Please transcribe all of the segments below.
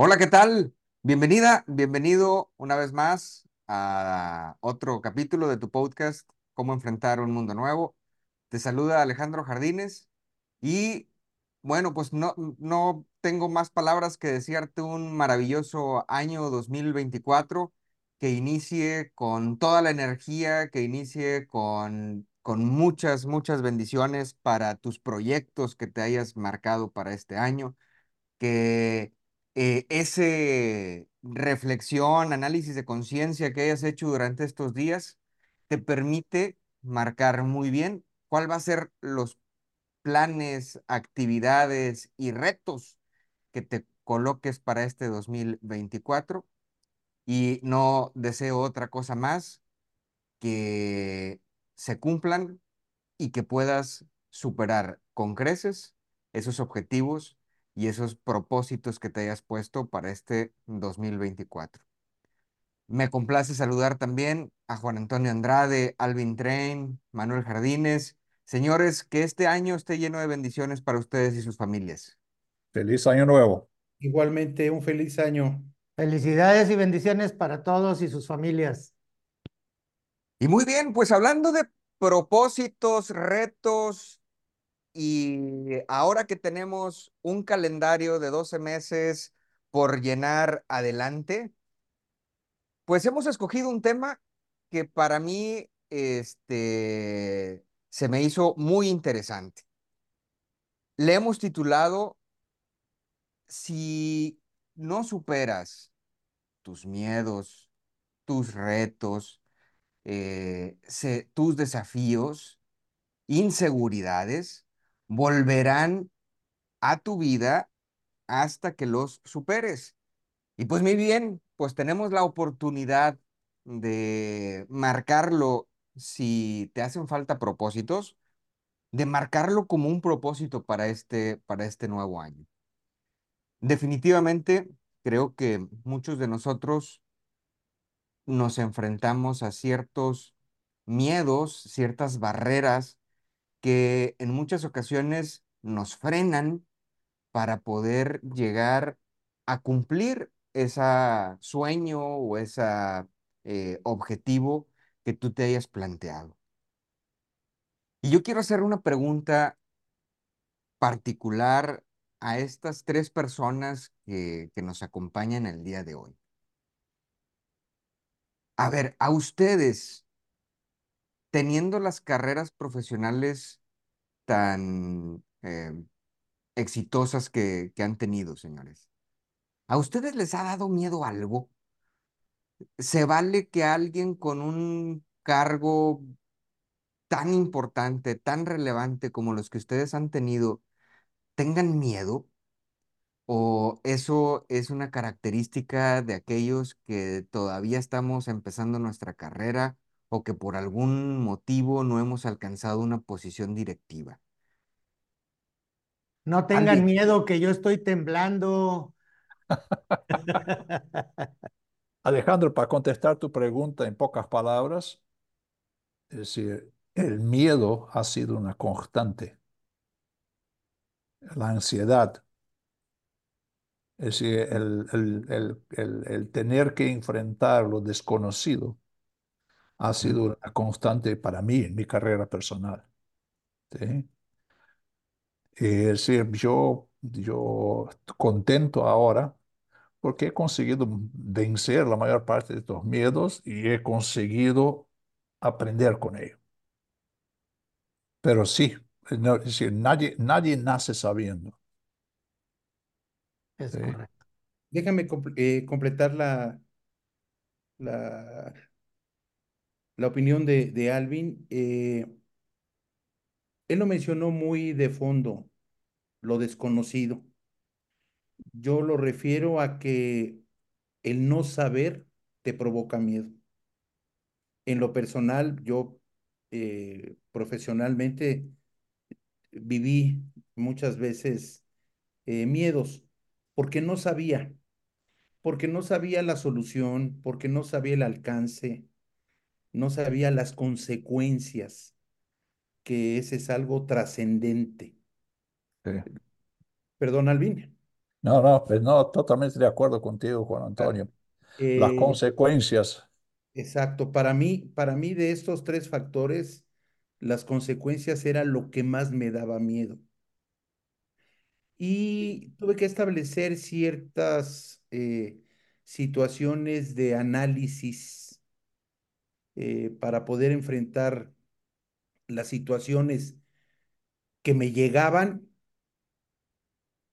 Hola, ¿qué tal? Bienvenida, bienvenido una vez más a otro capítulo de tu podcast, Cómo enfrentar un mundo nuevo. Te saluda Alejandro Jardines y bueno, pues no, no tengo más palabras que desearte un maravilloso año 2024 que inicie con toda la energía, que inicie con, con muchas, muchas bendiciones para tus proyectos que te hayas marcado para este año, que eh, ese reflexión, análisis de conciencia que hayas hecho durante estos días te permite marcar muy bien cuál va a ser los planes, actividades y retos que te coloques para este 2024 y no deseo otra cosa más que se cumplan y que puedas superar con creces esos objetivos y esos propósitos que te hayas puesto para este 2024. Me complace saludar también a Juan Antonio Andrade, Alvin Train, Manuel Jardines. Señores, que este año esté lleno de bendiciones para ustedes y sus familias. Feliz año nuevo. Igualmente, un feliz año. Felicidades y bendiciones para todos y sus familias. Y muy bien, pues hablando de propósitos, retos, y ahora que tenemos un calendario de 12 meses por llenar adelante, pues hemos escogido un tema que para mí este, se me hizo muy interesante. Le hemos titulado Si no superas tus miedos, tus retos, eh, tus desafíos, inseguridades, volverán a tu vida hasta que los superes. Y pues muy bien, pues tenemos la oportunidad de marcarlo si te hacen falta propósitos, de marcarlo como un propósito para este, para este nuevo año. Definitivamente, creo que muchos de nosotros nos enfrentamos a ciertos miedos, ciertas barreras que en muchas ocasiones nos frenan para poder llegar a cumplir ese sueño o ese eh, objetivo que tú te hayas planteado. Y yo quiero hacer una pregunta particular a estas tres personas que, que nos acompañan el día de hoy. A ver, a ustedes, teniendo las carreras profesionales tan eh, exitosas que, que han tenido, señores, ¿a ustedes les ha dado miedo algo? ¿Se vale que alguien con un cargo tan importante, tan relevante como los que ustedes han tenido, tengan miedo? ¿O eso es una característica de aquellos que todavía estamos empezando nuestra carrera o que por algún motivo no hemos alcanzado una posición directiva. No tengan miedo que yo estoy temblando. Alejandro, para contestar tu pregunta en pocas palabras, es decir, el miedo ha sido una constante. La ansiedad, es decir, el, el, el, el tener que enfrentar lo desconocido, ha sido una constante para mí en mi carrera personal. ¿sí? Es decir, yo, yo contento ahora porque he conseguido vencer la mayor parte de estos miedos y he conseguido aprender con ellos. Pero sí, es decir, nadie, nadie nace sabiendo. Es correcto. Déjame eh, completar la, la, la opinión de, de Alvin. Eh, él lo mencionó muy de fondo, lo desconocido. yo lo refiero a que el no saber te provoca miedo. En lo personal, yo eh, profesionalmente viví muchas veces eh, miedos porque no sabía, porque no sabía la solución, porque no sabía el alcance, no sabía las consecuencias, que ese es algo trascendente. Sí. Perdón, Alvin. No, no, pues no, totalmente de acuerdo contigo, Juan Antonio. Las Eh, consecuencias, Exacto. Para mí, para mí de estos tres factores, las consecuencias era lo que más me daba miedo. Y tuve que establecer ciertas eh, situaciones de análisis eh, para poder enfrentar las situaciones que me llegaban,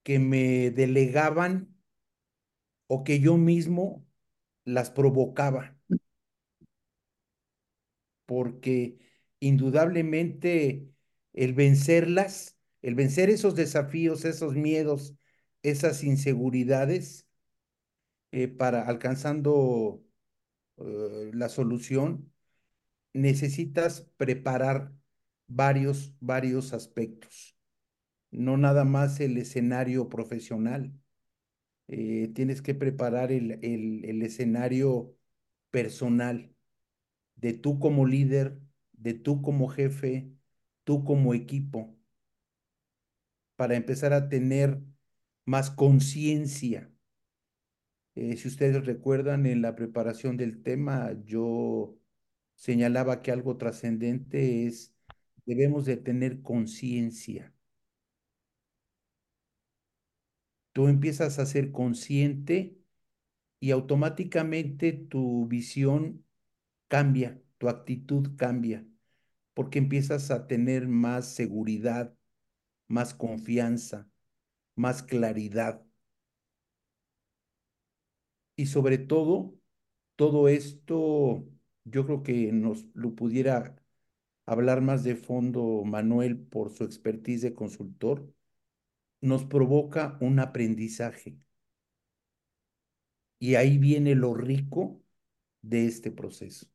que me delegaban o que yo mismo las provocaba. Porque indudablemente el vencerlas, el vencer esos desafíos, esos miedos, esas inseguridades, eh, para alcanzando eh, la solución, necesitas preparar varios, varios aspectos, no nada más el escenario profesional. Eh, tienes que preparar el, el, escenario personal de tú como líder, de tú como jefe, tú como equipo, para empezar a tener más conciencia. Eh, si ustedes recuerdan, en la preparación del tema, yo señalaba que algo trascendente es, debemos de tener conciencia. Tú empiezas a ser consciente y automáticamente tu visión cambia, tu actitud cambia, porque empiezas a tener más seguridad, más confianza, más claridad. Y sobre todo, todo esto yo creo que nos lo pudiera hablar más de fondo Manuel por su expertise de consultor, nos provoca un aprendizaje. Y ahí viene lo rico de este proceso.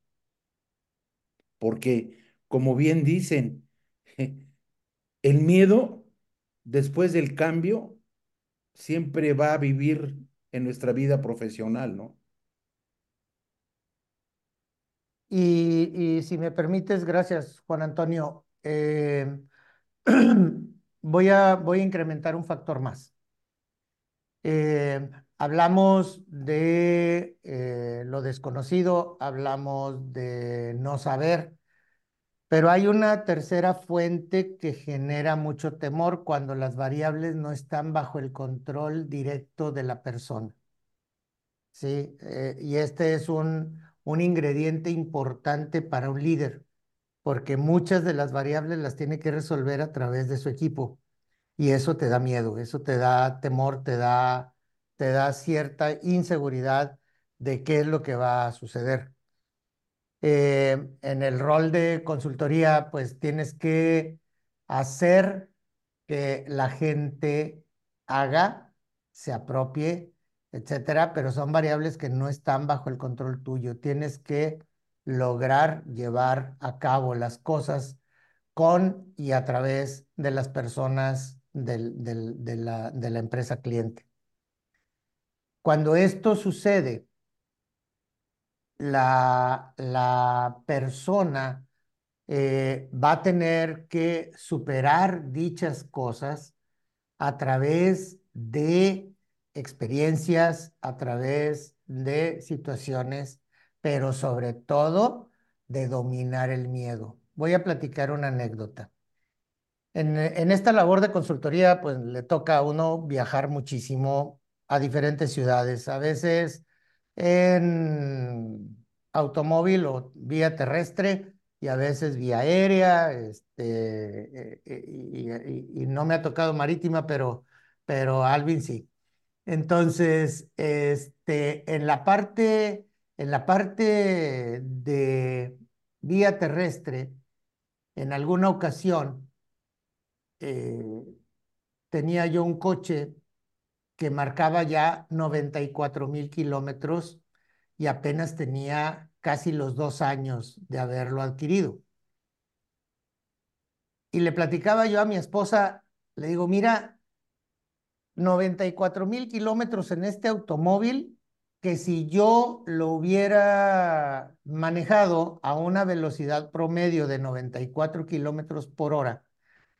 Porque, como bien dicen, el miedo después del cambio siempre va a vivir en nuestra vida profesional, ¿no? Y, si me permites, gracias, Juan Antonio. eh, voy a, voy a incrementar un factor más. Eh, hablamos de eh, lo desconocido, hablamos de no saber, pero hay una tercera fuente que genera mucho temor cuando las variables no están bajo el control directo de la persona. Sí, y este es un, un ingrediente importante para un líder, porque muchas de las variables las tiene que resolver a través de su equipo. Y eso te da miedo, eso te da temor, te da, te da cierta inseguridad de qué es lo que va a suceder. Eh, en el rol de consultoría, pues tienes que hacer que la gente haga, se apropie, etcétera, pero son variables que no están bajo el control tuyo. Tienes que lograr llevar a cabo las cosas con y a través de las personas de, la, empresa cliente. Cuando esto sucede, la, la persona eh, va a tener que superar dichas cosas a través de experiencias, a través de situaciones, pero sobre todo de dominar el miedo. Voy a platicar una anécdota. En, esta labor de consultoría, pues le toca a uno viajar muchísimo a diferentes ciudades, a veces en automóvil o vía terrestre y a veces vía aérea, este, y, y, y no me ha tocado marítima, pero, pero Alvin sí. Entonces, este, en la parte, en la parte de vía terrestre, en alguna ocasión, eh, tenía yo un coche que marcaba ya 94 mil kilómetros y apenas tenía casi los dos años de haberlo adquirido. Y le platicaba yo a mi esposa, le digo, mira, 94 mil kilómetros en este automóvil que si yo lo hubiera manejado a una velocidad promedio de 94 kilómetros por hora,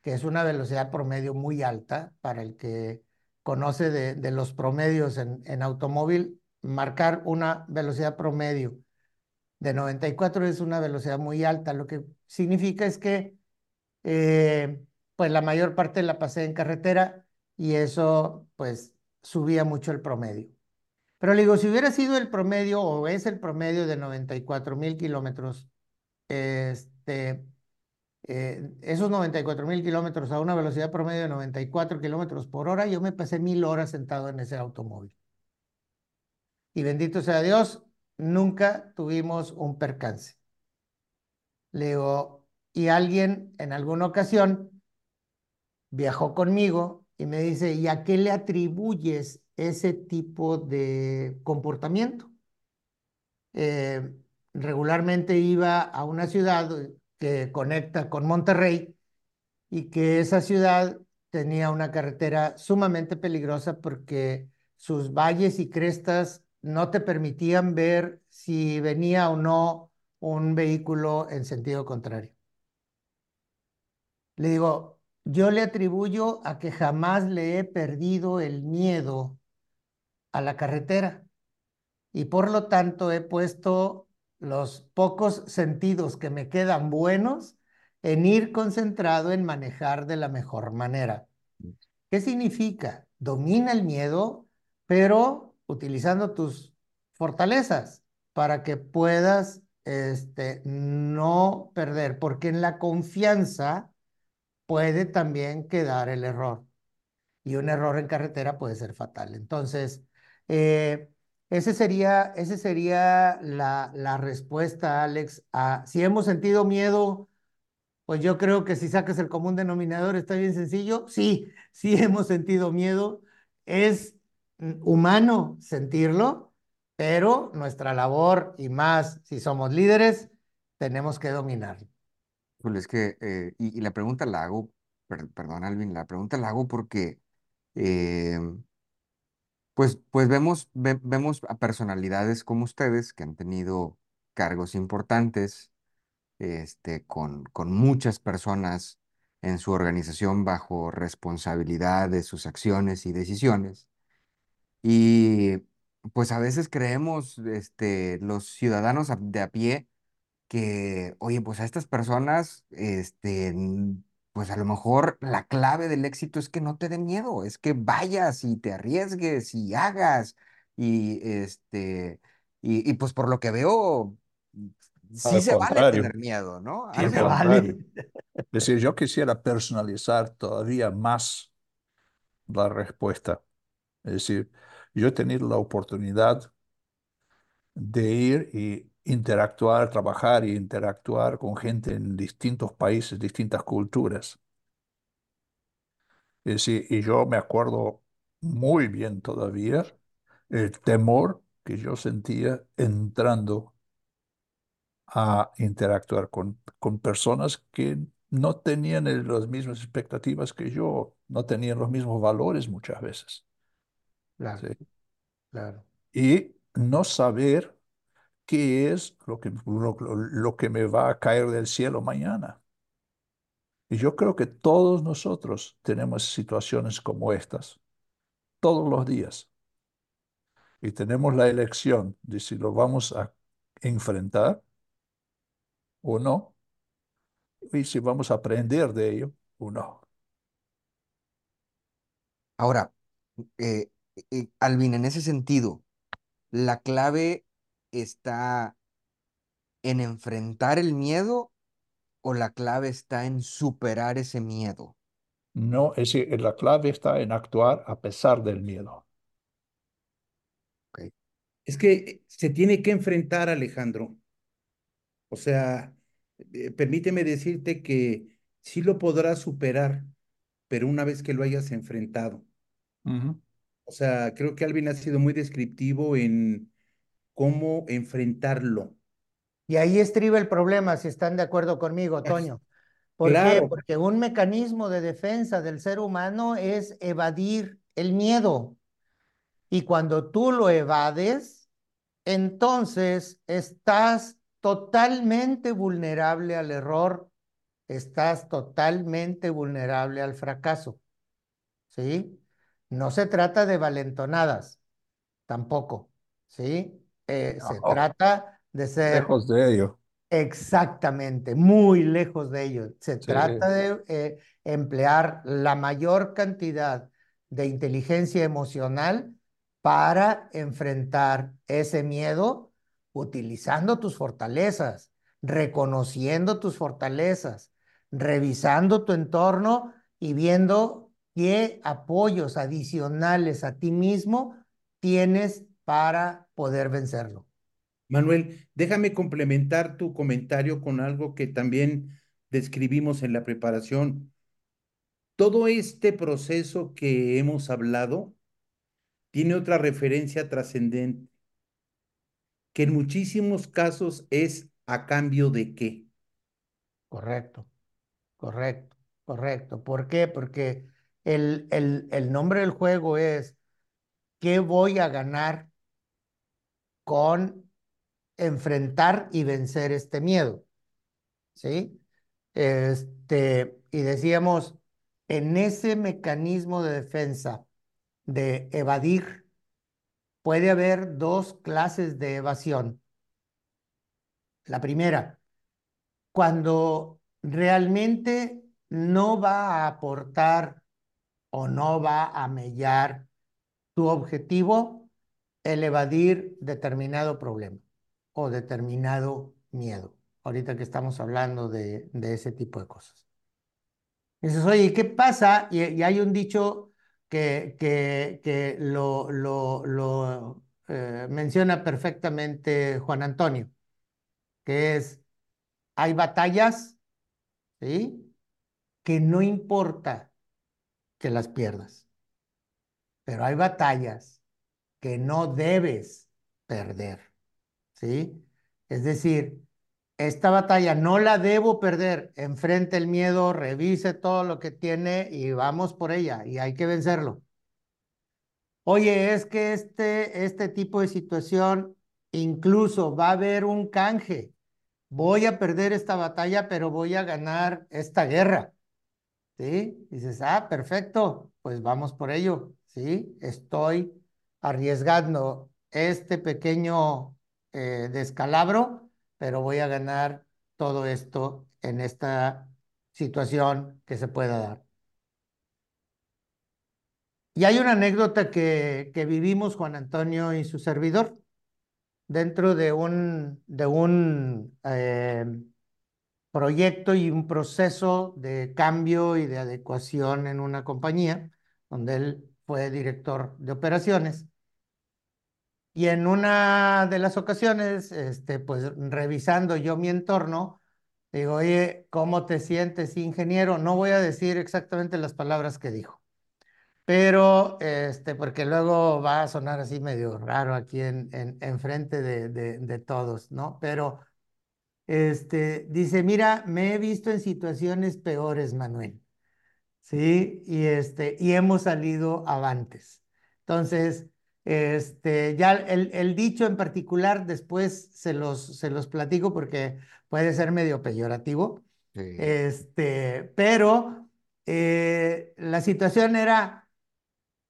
que es una velocidad promedio muy alta para el que conoce de, los promedios en, automóvil, marcar una velocidad promedio de 94 es una velocidad muy alta, lo que significa es que eh, pues la mayor parte la pasé en carretera y eso pues subía mucho el promedio. Pero le digo, si hubiera sido el promedio o es el promedio de 94 mil kilómetros, este, eh, esos 94 mil kilómetros a una velocidad promedio de 94 kilómetros por hora, yo me pasé mil horas sentado en ese automóvil. Y bendito sea Dios, nunca tuvimos un percance. Le digo, y alguien en alguna ocasión viajó conmigo y me dice, ¿y a qué le atribuyes ese tipo de comportamiento. Eh, regularmente iba a una ciudad que conecta con Monterrey y que esa ciudad tenía una carretera sumamente peligrosa porque sus valles y crestas no te permitían ver si venía o no un vehículo en sentido contrario. Le digo, yo le atribuyo a que jamás le he perdido el miedo a la carretera y por lo tanto he puesto los pocos sentidos que me quedan buenos en ir concentrado en manejar de la mejor manera. ¿Qué significa? Domina el miedo, pero utilizando tus fortalezas para que puedas este, no perder, porque en la confianza puede también quedar el error. Y un error en carretera puede ser fatal. Entonces, eh, ese sería, ese sería la, la respuesta, Alex. A, si hemos sentido miedo, pues yo creo que si sacas el común denominador está bien sencillo. Sí, sí hemos sentido miedo. Es humano sentirlo, pero nuestra labor, y más si somos líderes, tenemos que dominarlo. Es que, eh, y, la pregunta la hago, perdón Alvin, la pregunta la hago porque eh, pues, pues vemos, vemos a personalidades como ustedes que han tenido cargos importantes, este, con, con muchas personas en su organización bajo responsabilidad de sus acciones y decisiones. Y pues a veces creemos, este, los ciudadanos de a pie, que, oye, pues a estas personas, este, pues a lo mejor la clave del éxito es que no te dé miedo, es que vayas y te arriesgues y hagas y este y, pues por lo que veo sí se vale tener miedo, ¿no? Sí se vale. Es decir, yo quisiera personalizar todavía más la respuesta. Es decir, yo he tenido la oportunidad de ir y interactuar, trabajar e interactuar con gente en distintos países, distintas culturas. y yo me acuerdo muy bien todavía el temor que yo sentía entrando a interactuar con, con personas que no tenían las mismas expectativas que yo, no tenían los mismos valores muchas veces. Claro, claro. Y no saber qué es lo que, lo, que me va a caer del cielo mañana. Y yo creo que todos nosotros tenemos situaciones como estas, todos los días. Y tenemos la elección de si lo vamos a enfrentar o no, y si vamos a aprender de ello o no. Ahora, eh, eh, Alvin, en ese sentido, la clave está en enfrentar el miedo o la clave está en superar ese miedo? No, es decir, la clave está en actuar a pesar del miedo. Es que se tiene que enfrentar, Alejandro. O sea, eh, permíteme decirte que sí lo podrás superar, pero una vez que lo hayas enfrentado. O sea, creo que Alvin ha sido muy descriptivo en cómo enfrentarlo. Y ahí estriba el problema, si están de acuerdo conmigo, Toño. ¿Por qué? Claro. Porque un mecanismo de defensa del ser humano es evadir el miedo. Y cuando tú lo evades, entonces estás totalmente vulnerable al error, estás totalmente vulnerable al fracaso. ¿Sí? No se trata de valentonadas, tampoco. ¿Sí? Eh, se trata de ser Lejos de ello. Exactamente, muy lejos de ello. Se Sí. trata de eh, emplear la mayor cantidad de inteligencia emocional para enfrentar ese miedo utilizando tus fortalezas, reconociendo tus fortalezas, revisando tu entorno y viendo qué apoyos adicionales a ti mismo tienes para poder vencerlo. Manuel, déjame complementar tu comentario con algo que también describimos en la preparación. Todo este proceso que hemos hablado tiene otra referencia trascendente, que en muchísimos casos es a cambio de qué. Correcto, correcto, correcto. ¿Por qué? Porque el, el, el nombre del juego es ¿qué voy a ganar con enfrentar y vencer este miedo? ¿Sí? Este, y decíamos, en ese mecanismo de defensa de evadir, puede haber dos clases de evasión. La primera, cuando realmente no va a aportar o no va a mellar tu objetivo el evadir determinado problema o determinado miedo. Ahorita que estamos hablando de, de ese tipo de cosas. Dices, oye, ¿qué pasa? Y, y hay un dicho que, que, que lo, lo, lo eh, menciona perfectamente Juan Antonio, que es, hay batallas, ¿sí? Que no importa que las pierdas, pero hay batallas que no debes perder, ¿sí? Es decir, esta batalla no la debo perder, enfrente el miedo, revise todo lo que tiene y vamos por ella y hay que vencerlo. Oye, es que este, este tipo de situación incluso va a haber un canje. Voy a perder esta batalla, pero voy a ganar esta guerra. ¿Sí? Dices, ah, perfecto, pues vamos por ello. ¿Sí? Estoy arriesgando este pequeño eh, descalabro, pero voy a ganar todo esto en esta situación que se pueda dar. Y hay una anécdota que, que vivimos Juan Antonio y su servidor dentro de un, de un eh, proyecto y un proceso de cambio y de adecuación en una compañía, donde él fue director de operaciones. Y en una de las ocasiones, este, pues revisando yo mi entorno, digo, oye, ¿cómo te sientes, ingeniero? No voy a decir exactamente las palabras que dijo, pero, este, porque luego va a sonar así medio raro aquí en, en, en frente de, de, de todos, ¿no? Pero, este, dice, mira, me he visto en situaciones peores, Manuel, ¿sí? Y, este, y hemos salido avantes. Entonces, este, ya el, el, dicho en particular después se los, se los platico porque puede ser medio peyorativo. Sí. Este, pero eh, la situación era,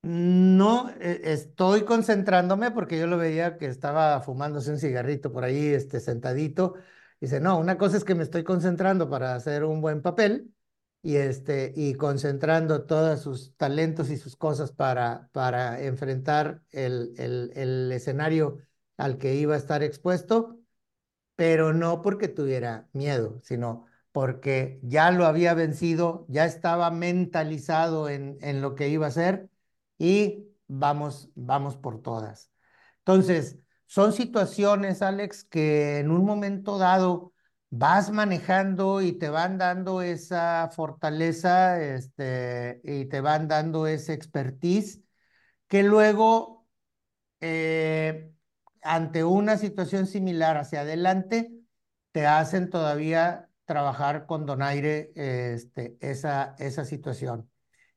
no eh, estoy concentrándome porque yo lo veía que estaba fumándose un cigarrito por ahí, este, sentadito. Dice, no, una cosa es que me estoy concentrando para hacer un buen papel y, este, y concentrando todos sus talentos y sus cosas para, para enfrentar el, el, escenario al que iba a estar expuesto, pero no porque tuviera miedo, sino porque ya lo había vencido, ya estaba mentalizado en, en lo que iba a hacer y vamos, vamos por todas. Entonces, son situaciones, Alex, que en un momento dado vas manejando y te van dando esa fortaleza este, y te van dando esa expertise que luego, eh, ante una situación similar hacia adelante, te hacen todavía trabajar con donaire este, esa, esa situación.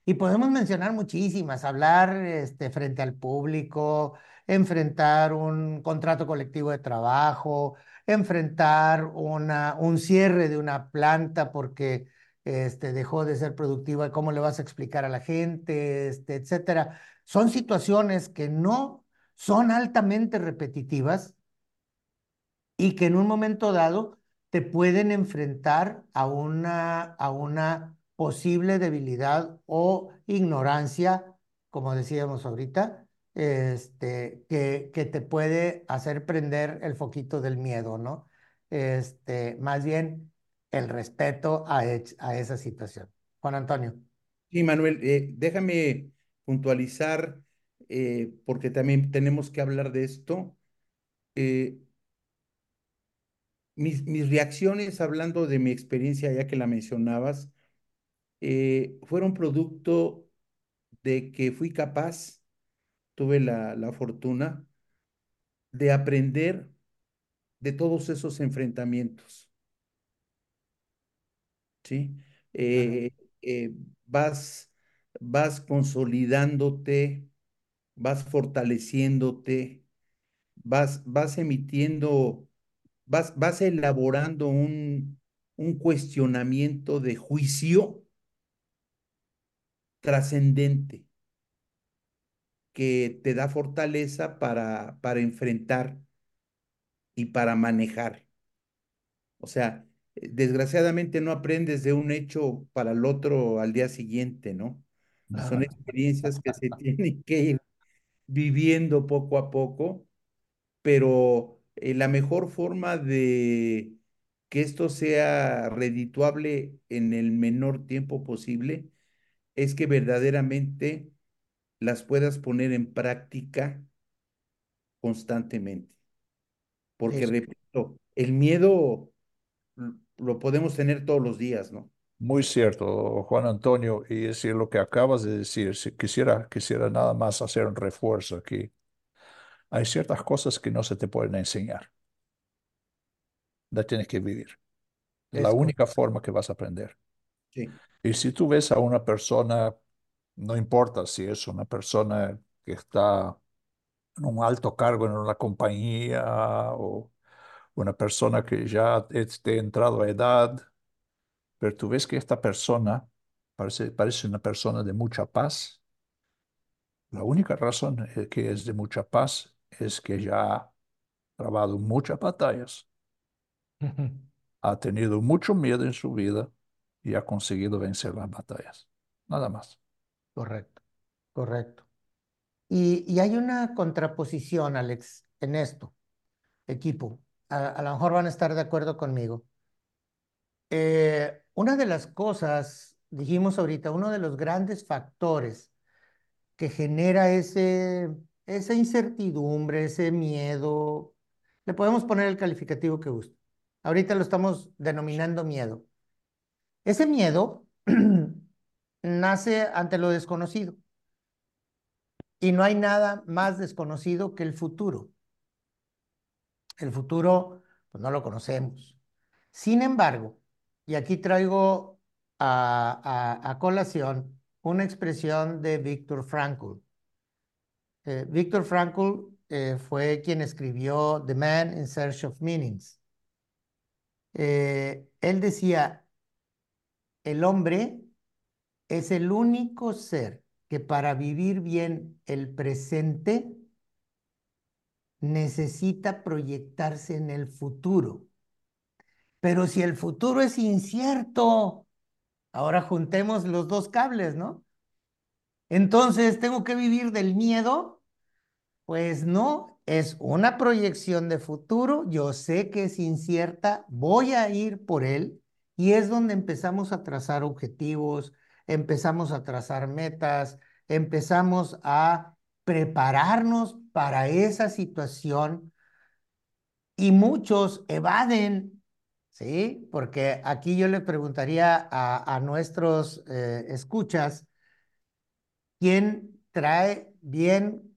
Y podemos mencionar muchísimas, hablar este, frente al público, enfrentar un contrato colectivo de trabajo, enfrentar una, un cierre de una planta porque este, dejó de ser productiva, cómo le vas a explicar a la gente, este, etcétera. Son situaciones que no son altamente repetitivas y que en un momento dado te pueden enfrentar a una, a una posible debilidad o ignorancia, como decíamos ahorita, este, que, que te puede hacer prender el foquito del miedo, ¿no? Este, más bien el respeto a, a esa situación. Juan Antonio. Sí, Manuel, eh, déjame puntualizar, eh, porque también tenemos que hablar de esto. Eh, mis, mis reacciones, hablando de mi experiencia, ya que la mencionabas, fueron producto de que fui capaz, tuve la, la fortuna de aprender de todos esos enfrentamientos. ¿Sí? Eh, eh, vas, vas consolidándote, vas fortaleciéndote, vas, vas emitiendo, vas, vas elaborando un, un cuestionamiento de juicio trascendente que te da fortaleza para, para enfrentar y para manejar. O sea, desgraciadamente no aprendes de un hecho para el otro al día siguiente, ¿no? Son experiencias que se tienen que ir viviendo poco a poco, pero eh, la mejor forma de que esto sea redituable en el menor tiempo posible es que verdaderamente las puedas poner en práctica constantemente. Porque, repito, el miedo lo podemos tener todos los días, ¿no? Muy cierto, Juan Antonio, y decir lo que acabas de decir, si quisiera, quisiera nada más hacer un refuerzo aquí. Hay ciertas cosas que no se te pueden enseñar. Las tienes que vivir. Es la única forma que vas a aprender. Sí. Y si tú ves a una persona, no importa si es una persona que está en un alto cargo en una compañía o una persona que ya esté entrado a edad, pero tú ves que esta persona parece, parece una persona de mucha paz. La única razón que es de mucha paz es que ya ha trabado muchas batallas, ha tenido mucho miedo en su vida y ha conseguido vencer las batallas. Nada más. Correcto, correcto. Y, y hay una contraposición, Alex, en esto, equipo a, lo mejor van a estar de acuerdo conmigo. Eh, una de las cosas, dijimos ahorita, uno de los grandes factores que genera ese, esa incertidumbre, ese miedo, le podemos poner el calificativo que guste. Ahorita lo estamos denominando miedo. Ese miedo nace ante lo desconocido. Y no hay nada más desconocido que el futuro. El futuro, pues no lo conocemos. Sin embargo, y aquí traigo a, colación una expresión de Víctor Frankl. Eh, Víctor Frankl eh, fue quien escribió The Man in Search of Meanings. Eh, él decía, el hombre es el único ser que para vivir bien el presente necesita proyectarse en el futuro. Pero si el futuro es incierto, ahora juntemos los dos cables, ¿no? Entonces, ¿tengo que vivir del miedo? Pues no, es una proyección de futuro, yo sé que es incierta, voy a ir por él y es donde empezamos a trazar objetivos, empezamos a trazar metas, empezamos a prepararnos para esa situación y muchos evaden, ¿sí? Porque aquí yo le preguntaría a, nuestros eh, escuchas, ¿quién trae bien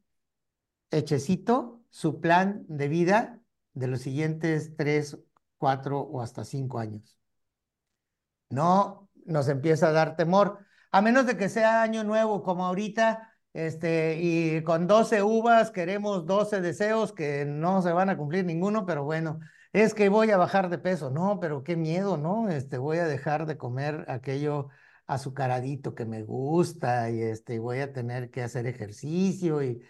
hechecito su plan de vida de los siguientes tres, cuatro o hasta cinco años. No nos empieza a dar temor, a menos de que sea año nuevo como ahorita, este, y con 12 uvas queremos 12 deseos que no se van a cumplir ninguno, pero bueno, es que voy a bajar de peso, no, pero qué miedo, ¿no? Este, voy a dejar de comer aquello azucaradito que me gusta y este, voy a tener que hacer ejercicio y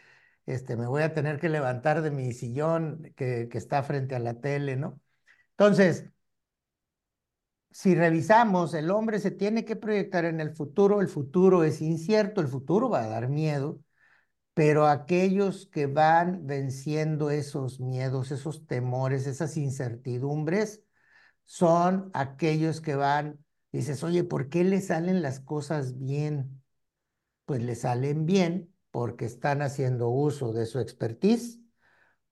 este, me voy a tener que levantar de mi sillón que, que está frente a la tele, ¿no? Entonces, si revisamos, el hombre se tiene que proyectar en el futuro, el futuro es incierto, el futuro va a dar miedo, pero aquellos que van venciendo esos miedos, esos temores, esas incertidumbres, son aquellos que van, dices, oye, ¿por qué le salen las cosas bien? Pues le salen bien porque están haciendo uso de su expertise,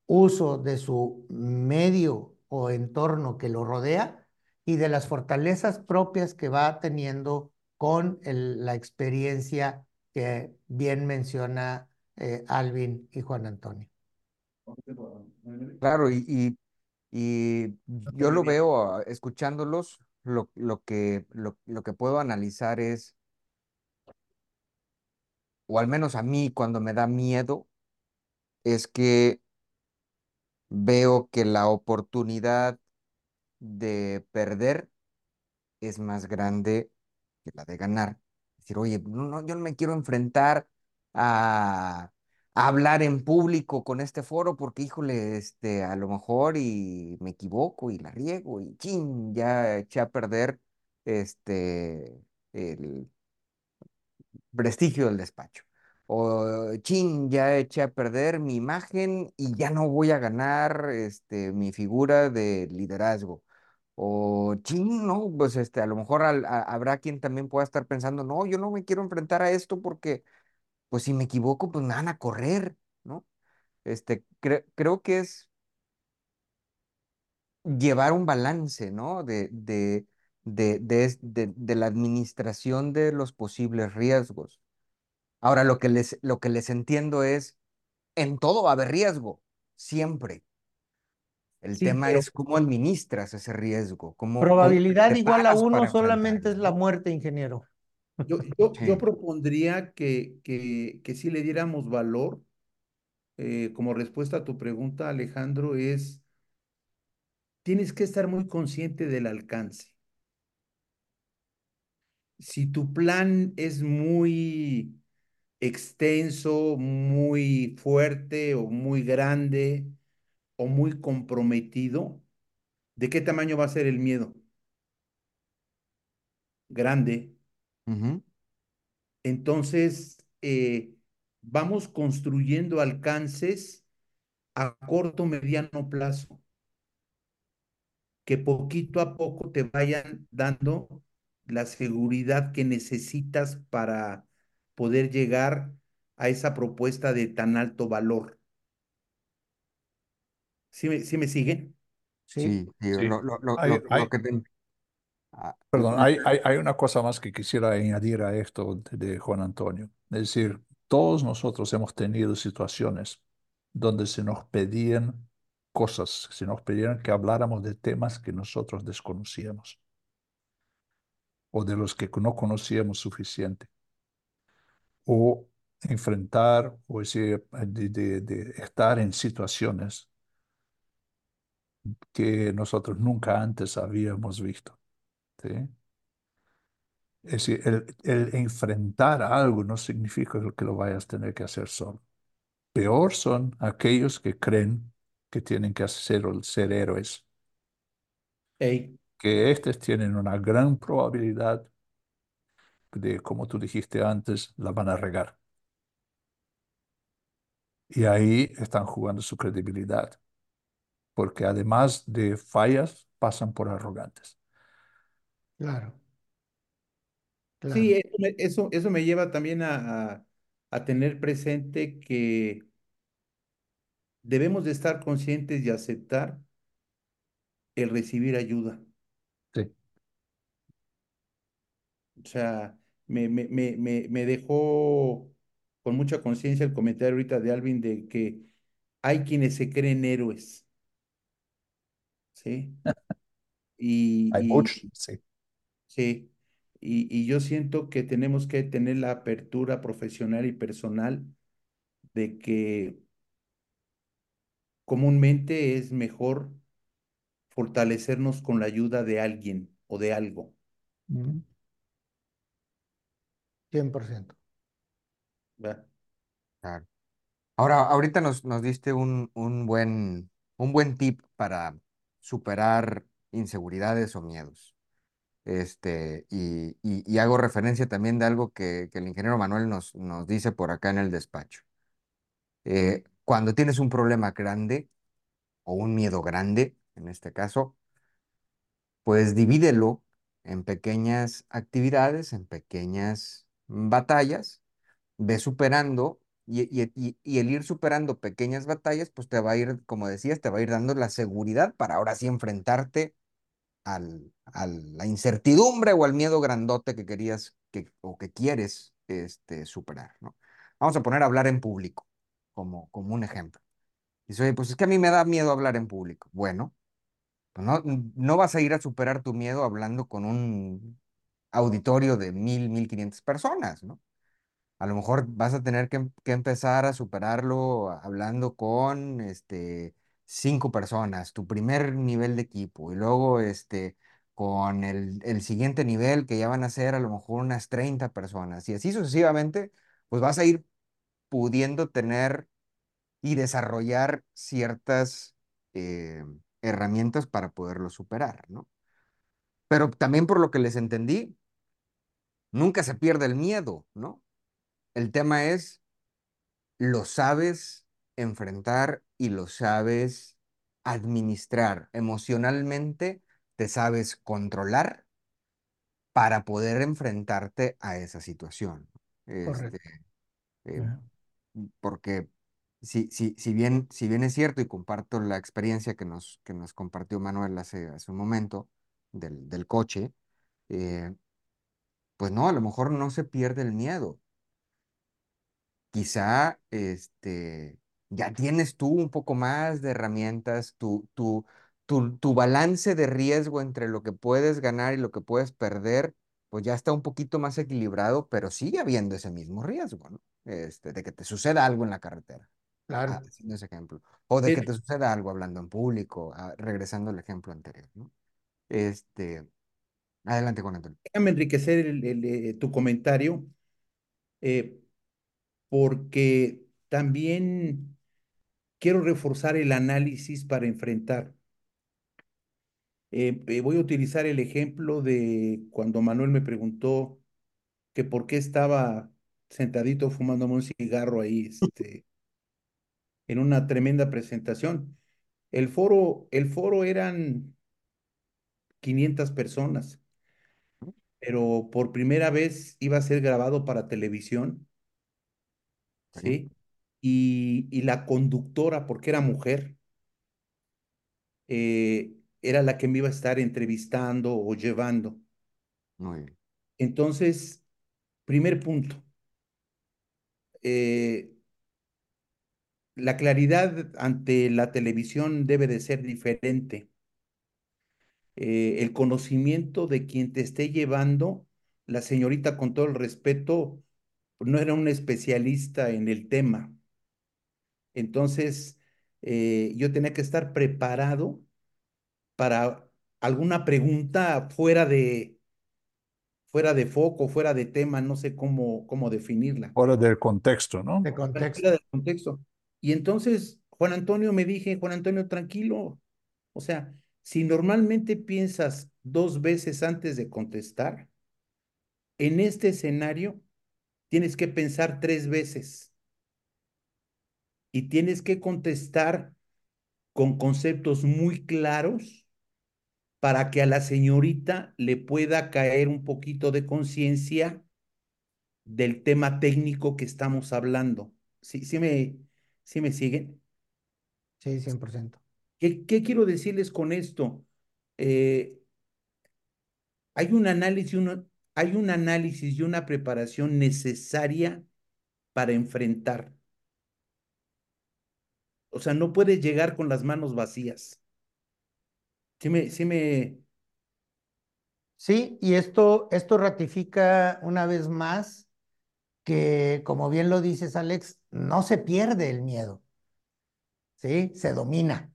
uso de su medio o entorno que lo rodea y de las fortalezas propias que va teniendo con la experiencia que bien menciona eh, Alvin y Juan Antonio. Claro, y, y, yo lo veo escuchándolos, lo, lo, que, lo, lo que puedo analizar es, o al menos a mí cuando me da miedo, es que veo que la oportunidad de perder es más grande que la de ganar. Decir, oye, no, yo no me quiero enfrentar a, hablar en público con este foro porque, híjole, este, a lo mejor y me equivoco y la riego y chin, ya eché a perder este, el prestigio del despacho. O chin, ya eché a perder mi imagen y ya no voy a ganar este, mi figura de liderazgo. O ching, no, pues este, a lo mejor habrá quien también pueda estar pensando, no, yo no me quiero enfrentar a esto porque, pues si me equivoco, pues me van a correr, ¿no? Este, creo que es llevar un balance, ¿no? De, de, de, de, de la administración de los posibles riesgos. Ahora, lo que les, lo que les entiendo es, en todo va a haber riesgo, siempre. El tema es cómo administras ese riesgo. Cómo, probabilidad igual a uno solamente es la muerte, ingeniero. Yo, yo, yo propondría que, que, que si le diéramos valor, eh, como respuesta a tu pregunta, Alejandro, es, tienes que estar muy consciente del alcance. Si tu plan es muy extenso, muy fuerte o muy grande, o muy comprometido, ¿de qué tamaño va a ser el miedo? Grande. Entonces, eh, vamos construyendo alcances a corto, mediano plazo, que poquito a poco te vayan dando la seguridad que necesitas para poder llegar a esa propuesta de tan alto valor. ¿Sí me, sí me siguen? Sí, Lo, que Perdón, hay, hay, hay, una cosa más que quisiera añadir a esto de, Juan Antonio. Es decir, todos nosotros hemos tenido situaciones donde se nos pedían cosas, se nos pedían que habláramos de temas que nosotros desconocíamos o de los que no conocíamos suficiente. O enfrentar, o decir, de, de estar en situaciones que nosotros nunca antes habíamos visto. ¿sí? Es decir, el, enfrentar algo no significa que lo vayas a tener que hacer solo. Peor son aquellos que creen que tienen que hacer, ser héroes. Que estos tienen una gran probabilidad de, como tú dijiste antes, la van a regar. Y ahí están jugando su credibilidad porque además de fallas, pasan por arrogantes. Claro. Sí, eso, eso, me lleva también a, a, tener presente que debemos de estar conscientes y aceptar el recibir ayuda. Sí. O sea, me, me, me, me dejó con mucha conciencia el comentario ahorita de Alvin de que hay quienes se creen héroes. ¿Sí? Y, Hay y- muchos, sí. Sí, y, y yo siento que tenemos que tener la apertura profesional y personal de que comúnmente es mejor fortalecernos con la ayuda de alguien o de algo. Ujú. 100%. ¿verdad? Claro. Ahora, ahorita nos, nos diste un, un buen, un buen tip para superar inseguridades o miedos. Este, y, y- hago referencia también de algo que, que el ingeniero Manuel nos, nos dice por acá en el despacho. Eh, cuando tienes un problema grande o un miedo grande, en este caso, pues divídelo en pequeñas actividades, en pequeñas batallas, ve superando y, y- el ir superando pequeñas batallas, pues te va a ir, como decías, te va a ir dando la seguridad para ahora sí enfrentarte al, a la incertidumbre o al miedo grandote que querías que, o que quieres este, superar, ¿no? Vamos a poner hablar en público como, como un ejemplo. Dice, oye, pues es que a mí me da miedo hablar en público. Bueno, pues no, no vas a ir a superar tu miedo hablando con un auditorio de mil, mil quinientas personas, ¿no? A lo mejor vas a tener que, em- que empezar a superarlo hablando con este, cinco personas, tu primer nivel de equipo, y luego este, con el, el siguiente nivel que ya van a ser a lo mejor unas 30 personas, y así sucesivamente, pues vas a ir pudiendo tener y desarrollar ciertas eh, herramientas para poderlo superar, ¿no? Pero también por lo que les entendí, nunca se pierde el miedo, ¿no? El tema es, lo sabes enfrentar y lo sabes administrar emocionalmente, te sabes controlar para poder enfrentarte a esa situación. Este, eh, porque si, si, si bien, si bien es cierto y comparto la experiencia que nos, que nos compartió Manuel hace, hace un momento del, del coche, eh, pues no, a lo mejor no se pierde el miedo. Quizá este, ya tienes tú un poco más de herramientas, tu, tu, tu, tu balance de riesgo entre lo que puedes ganar y lo que puedes perder, pues ya está un poquito más equilibrado, pero sigue habiendo ese mismo riesgo, ¿no? Este, de que te suceda algo en la carretera. Claro. Ah, haciendo ese ejemplo. O de que te suceda algo hablando en público, ah, regresando al ejemplo anterior, ¿no? Este, adelante, Juan Antonio. Déjame enriquecer el- el, eh, tu comentario, eh, porque también quiero reforzar el análisis para enfrentar. Eh, eh, voy a utilizar el ejemplo de cuando Manuel me preguntó que por qué estaba sentadito fumándome un cigarro ahí, este, en una tremenda presentación. El foro, el foro eran 500 personas, pero por primera vez iba a ser grabado para televisión, Sí. Y, y la conductora, porque era mujer, eh, era la que me iba a estar entrevistando o llevando. Muy bien. Entonces, primer punto, eh, la claridad ante la televisión debe de ser diferente. Eh, el conocimiento de quien te esté llevando, la señorita, con todo el respeto, no era una especialista en el tema. Entonces, eh, yo tenía que estar preparado para alguna pregunta fuera de, fuera de foco, fuera de tema, no sé cómo, cómo definirla. Fuera del contexto, ¿no? De fuera contexto. del contexto. Y entonces, Juan Antonio me dije, Juan Antonio, tranquilo. O sea, si normalmente piensas dos veces antes de contestar, en este escenario tienes que pensar tres veces y tienes que contestar con conceptos muy claros para que a la señorita le pueda caer un poquito de conciencia del tema técnico que estamos hablando. ¿Sí, sí me, sí me siguen? Sí, 100%. ¿Qué, qué quiero decirles con esto? Eh, hay un análisis, hay un análisis y una preparación necesaria para enfrentar. O sea, no puedes llegar con las manos vacías. Sí me, sí Sí, y esto, esto ratifica una vez más que, como bien lo dices, Alex, no se pierde el miedo, ¿sí? Se domina.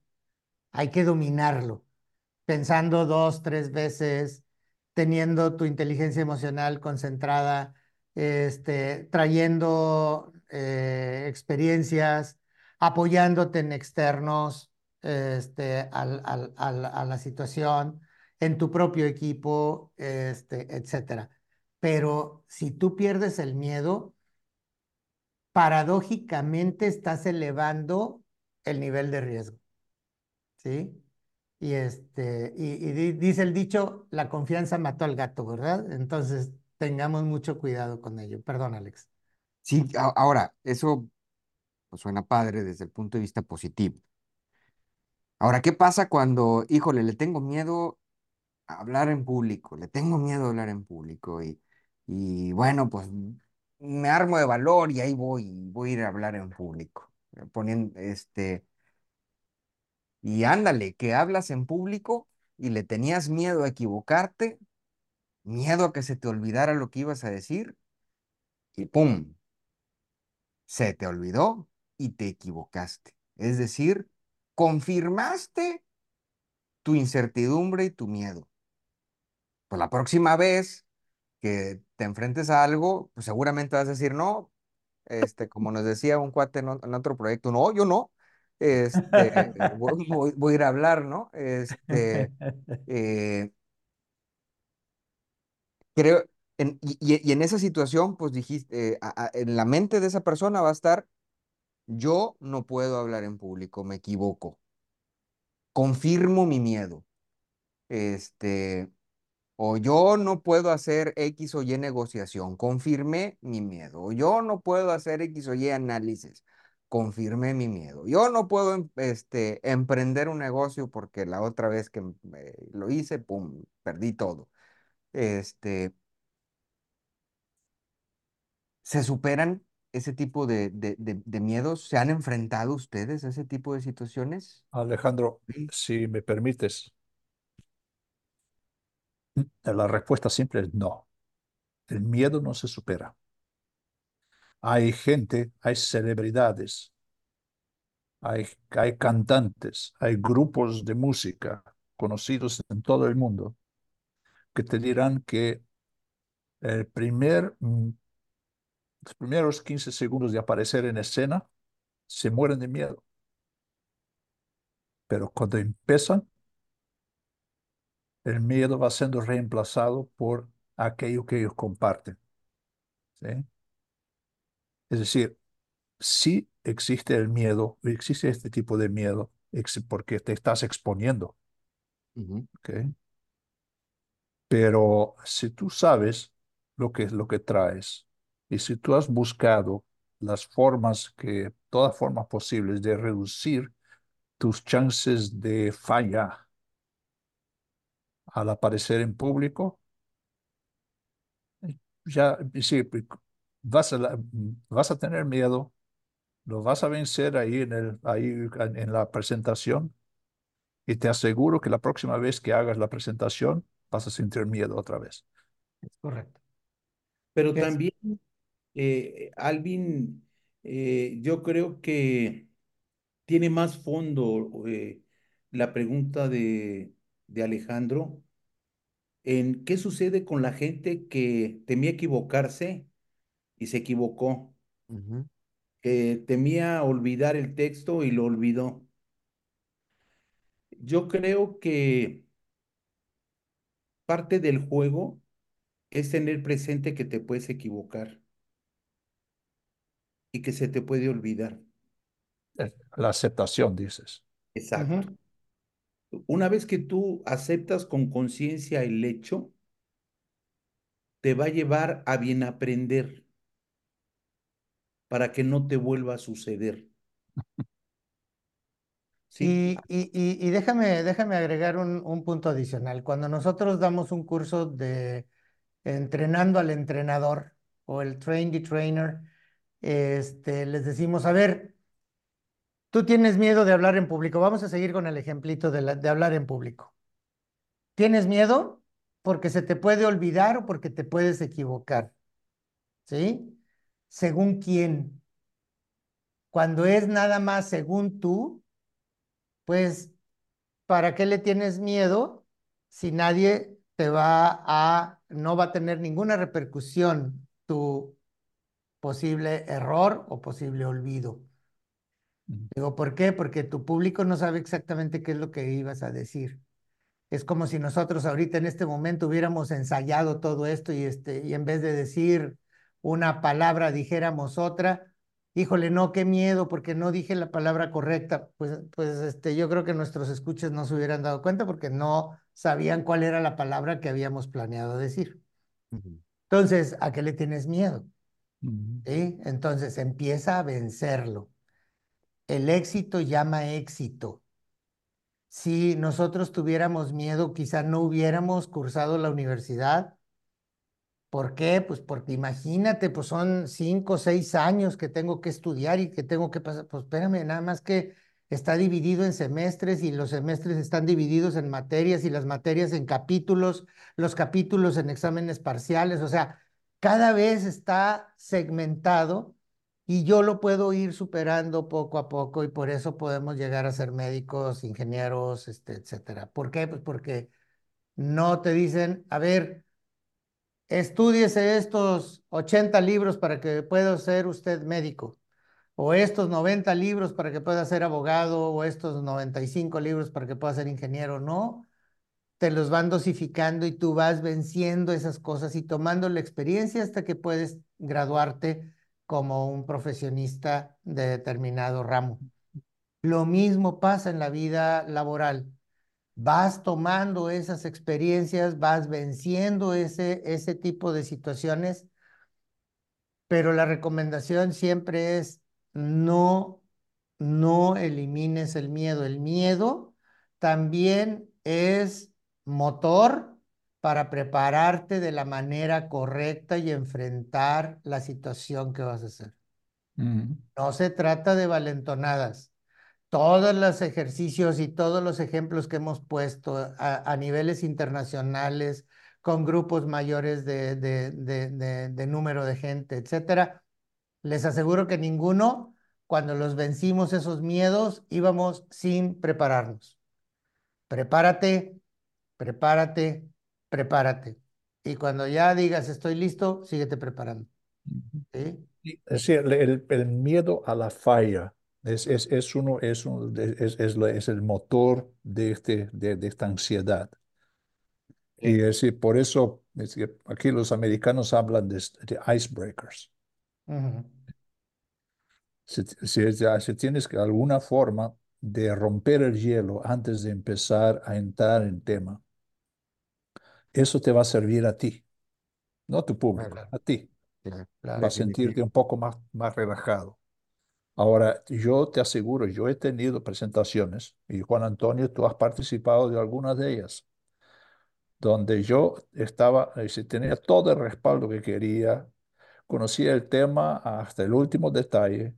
Hay que dominarlo, pensando dos, tres veces, teniendo tu inteligencia emocional concentrada, este, trayendo eh, experiencias, apoyándote en externos este, a la situación en tu propio equipo, este, etcétera. Pero si tú pierdes el miedo, paradójicamente estás elevando el nivel de riesgo. ¿Sí? Y, este, y, dice el dicho, la confianza mató al gato, ¿verdad? Entonces, tengamos mucho cuidado con ello. Perdón, Alex. Sí, ahora, eso pues, suena padre desde el punto de vista positivo. Ahora, ¿qué pasa cuando, híjole, le tengo miedo hablar en público, le tengo miedo a hablar en público y, y bueno, pues me armo de valor y ahí voy, voy a ir a hablar en público, poniendo este, y ándale, que hablas en público y le tenías miedo a equivocarte, miedo a que se te olvidara lo que ibas a decir y ¡pum! Se te olvidó y te equivocaste. Es decir, confirmaste tu incertidumbre y tu miedo pues la próxima vez que te enfrentes a algo, pues seguramente vas a decir, no, este, como nos decía un cuate en, otro proyecto, no, yo no, este, voy, a ir a hablar, ¿no? Este, eh, creo, en, y, en esa situación, pues dijiste, eh, en la mente de esa persona va a estar, yo no puedo hablar en público, me equivoco, confirmo mi miedo, este, o yo no puedo hacer X o Y negociación, confirmé mi miedo. O yo no puedo hacer X o Y análisis, confirmé mi miedo. Yo no puedo em, este, emprender un negocio porque la otra vez que lo hice, pum, perdí todo. Este, ¿Se superan ese tipo de, de miedos? ¿Se han enfrentado ustedes a ese tipo de situaciones? Alejandro, si me permites, la respuesta simple es no. El miedo no se supera. Hay gente, hay celebridades, hay, hay cantantes, hay grupos de música conocidos en todo el mundo que te dirán que el primer, mm, los primeros 15 segundos de aparecer en escena se mueren de miedo. Pero cuando empiezan, el miedo va siendo reemplazado por aquello que ellos comparten. ¿sí? Es decir, sí existe el miedo, existe este tipo de miedo, porque te estás exponiendo. Pero si tú sabes lo que es lo que traes y si tú has buscado las formas que, todas formas posibles de reducir tus chances de falla al aparecer en público, ya sí, vas a, vas a tener miedo, lo vas a vencer ahí en, el, ahí en la presentación y te aseguro que la próxima vez que hagas la presentación vas a sentir miedo otra vez. Es correcto. Pero también, eh, Alvin, eh, yo creo que tiene más fondo eh, la pregunta de, de Alejandro en qué sucede con la gente que temía equivocarse y se equivocó, que temía olvidar el texto y lo olvidó. Yo creo que parte del juego es tener presente que te puedes equivocar y que se te puede olvidar. La aceptación, dices. Exacto. Una vez que tú aceptas con conciencia el hecho, te va a llevar a bien aprender para que no te vuelva a suceder. ¿Sí? Y, y, déjame, déjame agregar un, un, punto adicional. Cuando nosotros damos un curso de entrenando al entrenador o el train the trainer, este, les decimos, a ver, tú tienes miedo de hablar en público. Vamos a seguir con el ejemplito de, de hablar en público. ¿Tienes miedo? Porque se te puede olvidar o porque te puedes equivocar. ¿Sí? ¿Según quién? Cuando es nada más según tú, pues, ¿para qué le tienes miedo si nadie te va a, no va a tener ninguna repercusión tu posible error o posible olvido? Digo, ¿por qué? Porque tu público no sabe exactamente qué es lo que ibas a decir. Es como si nosotros ahorita en este momento hubiéramos ensayado todo esto y, este, y en vez de decir una palabra dijéramos otra. Híjole, no, qué miedo porque no dije la palabra correcta. Pues, pues este, yo creo que nuestros escuchas no se hubieran dado cuenta porque no sabían cuál era la palabra que habíamos planeado decir. Entonces, ¿a qué le tienes miedo? Entonces empieza a vencerlo. El éxito llama éxito. Si nosotros tuviéramos miedo, quizá no hubiéramos cursado la universidad. ¿Por qué? Pues porque imagínate, pues son cinco o seis años que tengo que estudiar y que tengo que pasar. Pues espérame, nada más que está dividido en semestres y los semestres están divididos en materias y las materias en capítulos, los capítulos en exámenes parciales. O sea, cada vez está segmentado y yo lo puedo ir superando poco a poco y por eso podemos llegar a ser médicos, ingenieros, este, etcétera. ¿Por qué? Pues porque no te dicen, a ver, estúdiese estos 80 libros para que pueda ser usted médico, o estos 90 libros para que pueda ser abogado, o estos 95 libros para que pueda ser ingeniero. No, te los van dosificando y tú vas venciendo esas cosas y tomando la experiencia hasta que puedes graduarte como un profesionista de determinado ramo. Lo mismo pasa en la vida laboral. Vas tomando esas experiencias, vas venciendo ese, ese tipo de situaciones, pero la recomendación siempre es no, no elimines el miedo. El miedo también es motor para prepararte de la manera correcta y enfrentar la situación que vas a hacer. No se trata de valentonadas. Todos los ejercicios y todos los ejemplos que hemos puesto a, a niveles internacionales, con grupos mayores de, de, de, de, de número de gente, etcétera, les aseguro que ninguno, cuando los vencimos esos miedos, íbamos sin prepararnos. Prepárate, prepárate, prepárate. Y cuando ya digas estoy listo, síguete preparando. ¿sí? El miedo a la falla es, es, es, uno, es, un- es, es, la- es el motor de, este, de, de esta ansiedad. Y es decir, por eso es que aquí los americanos hablan de, de icebreakers. Si, si, si tienes alguna forma de romper el hielo antes de empezar a entrar en tema, eso te va a servir a ti, no a tu público, Claro. a ti. Claro. Claro. Vas a sentirte un poco más, más relajado. Ahora, yo te aseguro, yo he tenido presentaciones, y Juan Antonio, tú has participado de algunas de ellas, donde yo estaba, eh, tenía todo el respaldo que quería, conocía el tema hasta el último detalle,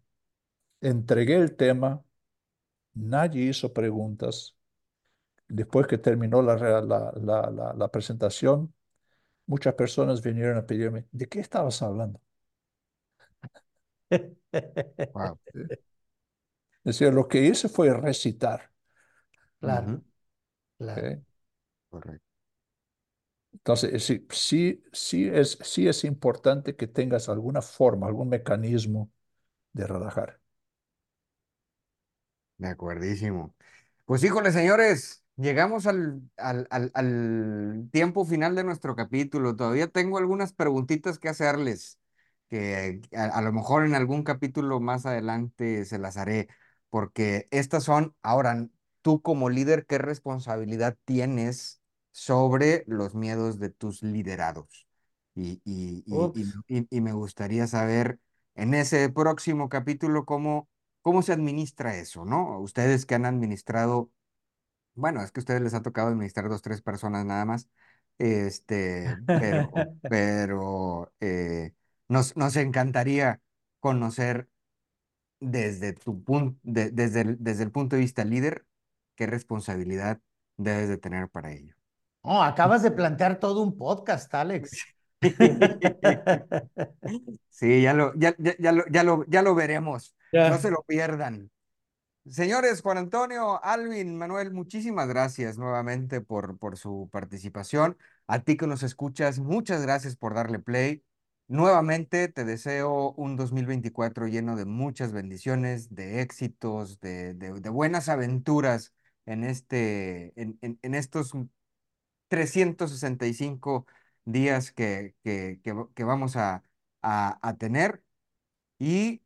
entregué el tema, nadie hizo preguntas. Después que terminó la, la presentación, muchas personas vinieron a pedirme, ¿de qué estabas hablando? Wow. Es decir, lo que hice fue recitar. Claro, claro. Correcto. Entonces, sí, sí, sí es, sí es importante que tengas alguna forma, algún mecanismo de relajar. De acuerdísimo. Pues híjole, señores, llegamos al, al, al, al tiempo final de nuestro capítulo. Todavía tengo algunas preguntitas que hacerles, que a, a lo mejor en algún capítulo más adelante se las haré, porque estas son, ahora, tú como líder, ¿qué responsabilidad tienes sobre los miedos de tus liderados? Y, y, y, y, me gustaría saber en ese próximo capítulo cómo ¿Cómo se administra eso, no? Ustedes que han administrado, bueno, es que a ustedes les ha tocado administrar dos, tres personas nada más, este, pero, pero eh, nos, nos encantaría conocer desde tu punto, desde, el, desde el punto de vista líder, qué responsabilidad debes de tener para ello. Oh, acabas de plantear todo un podcast, Alex. Sí, ya lo, ya, ya, lo, ya, lo, ya lo veremos. No se lo pierdan. Señores, Juan Antonio, Alvin, Manuel, muchísimas gracias nuevamente por, por su participación. A ti que nos escuchas, muchas gracias por darle play. Nuevamente te deseo un 2024 lleno de muchas bendiciones, de éxitos, de, de, buenas aventuras en, este, en, en, estos 365 días que, que, que, vamos a, a, tener. Y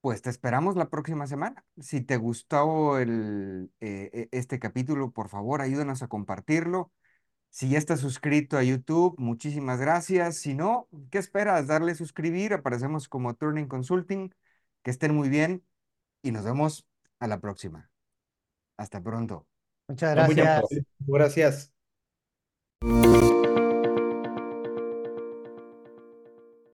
pues te esperamos la próxima semana. Si te gustó el, eh, e, este capítulo, por favor, ayúdanos a compartirlo. Si ya estás suscrito a YouTube, muchísimas gracias. Si no, ¿qué esperas? Darle suscribir. Aparecemos como Turning Consulting. Que estén muy bien y nos vemos a la próxima. Hasta pronto. Muchas gracias. Gracias.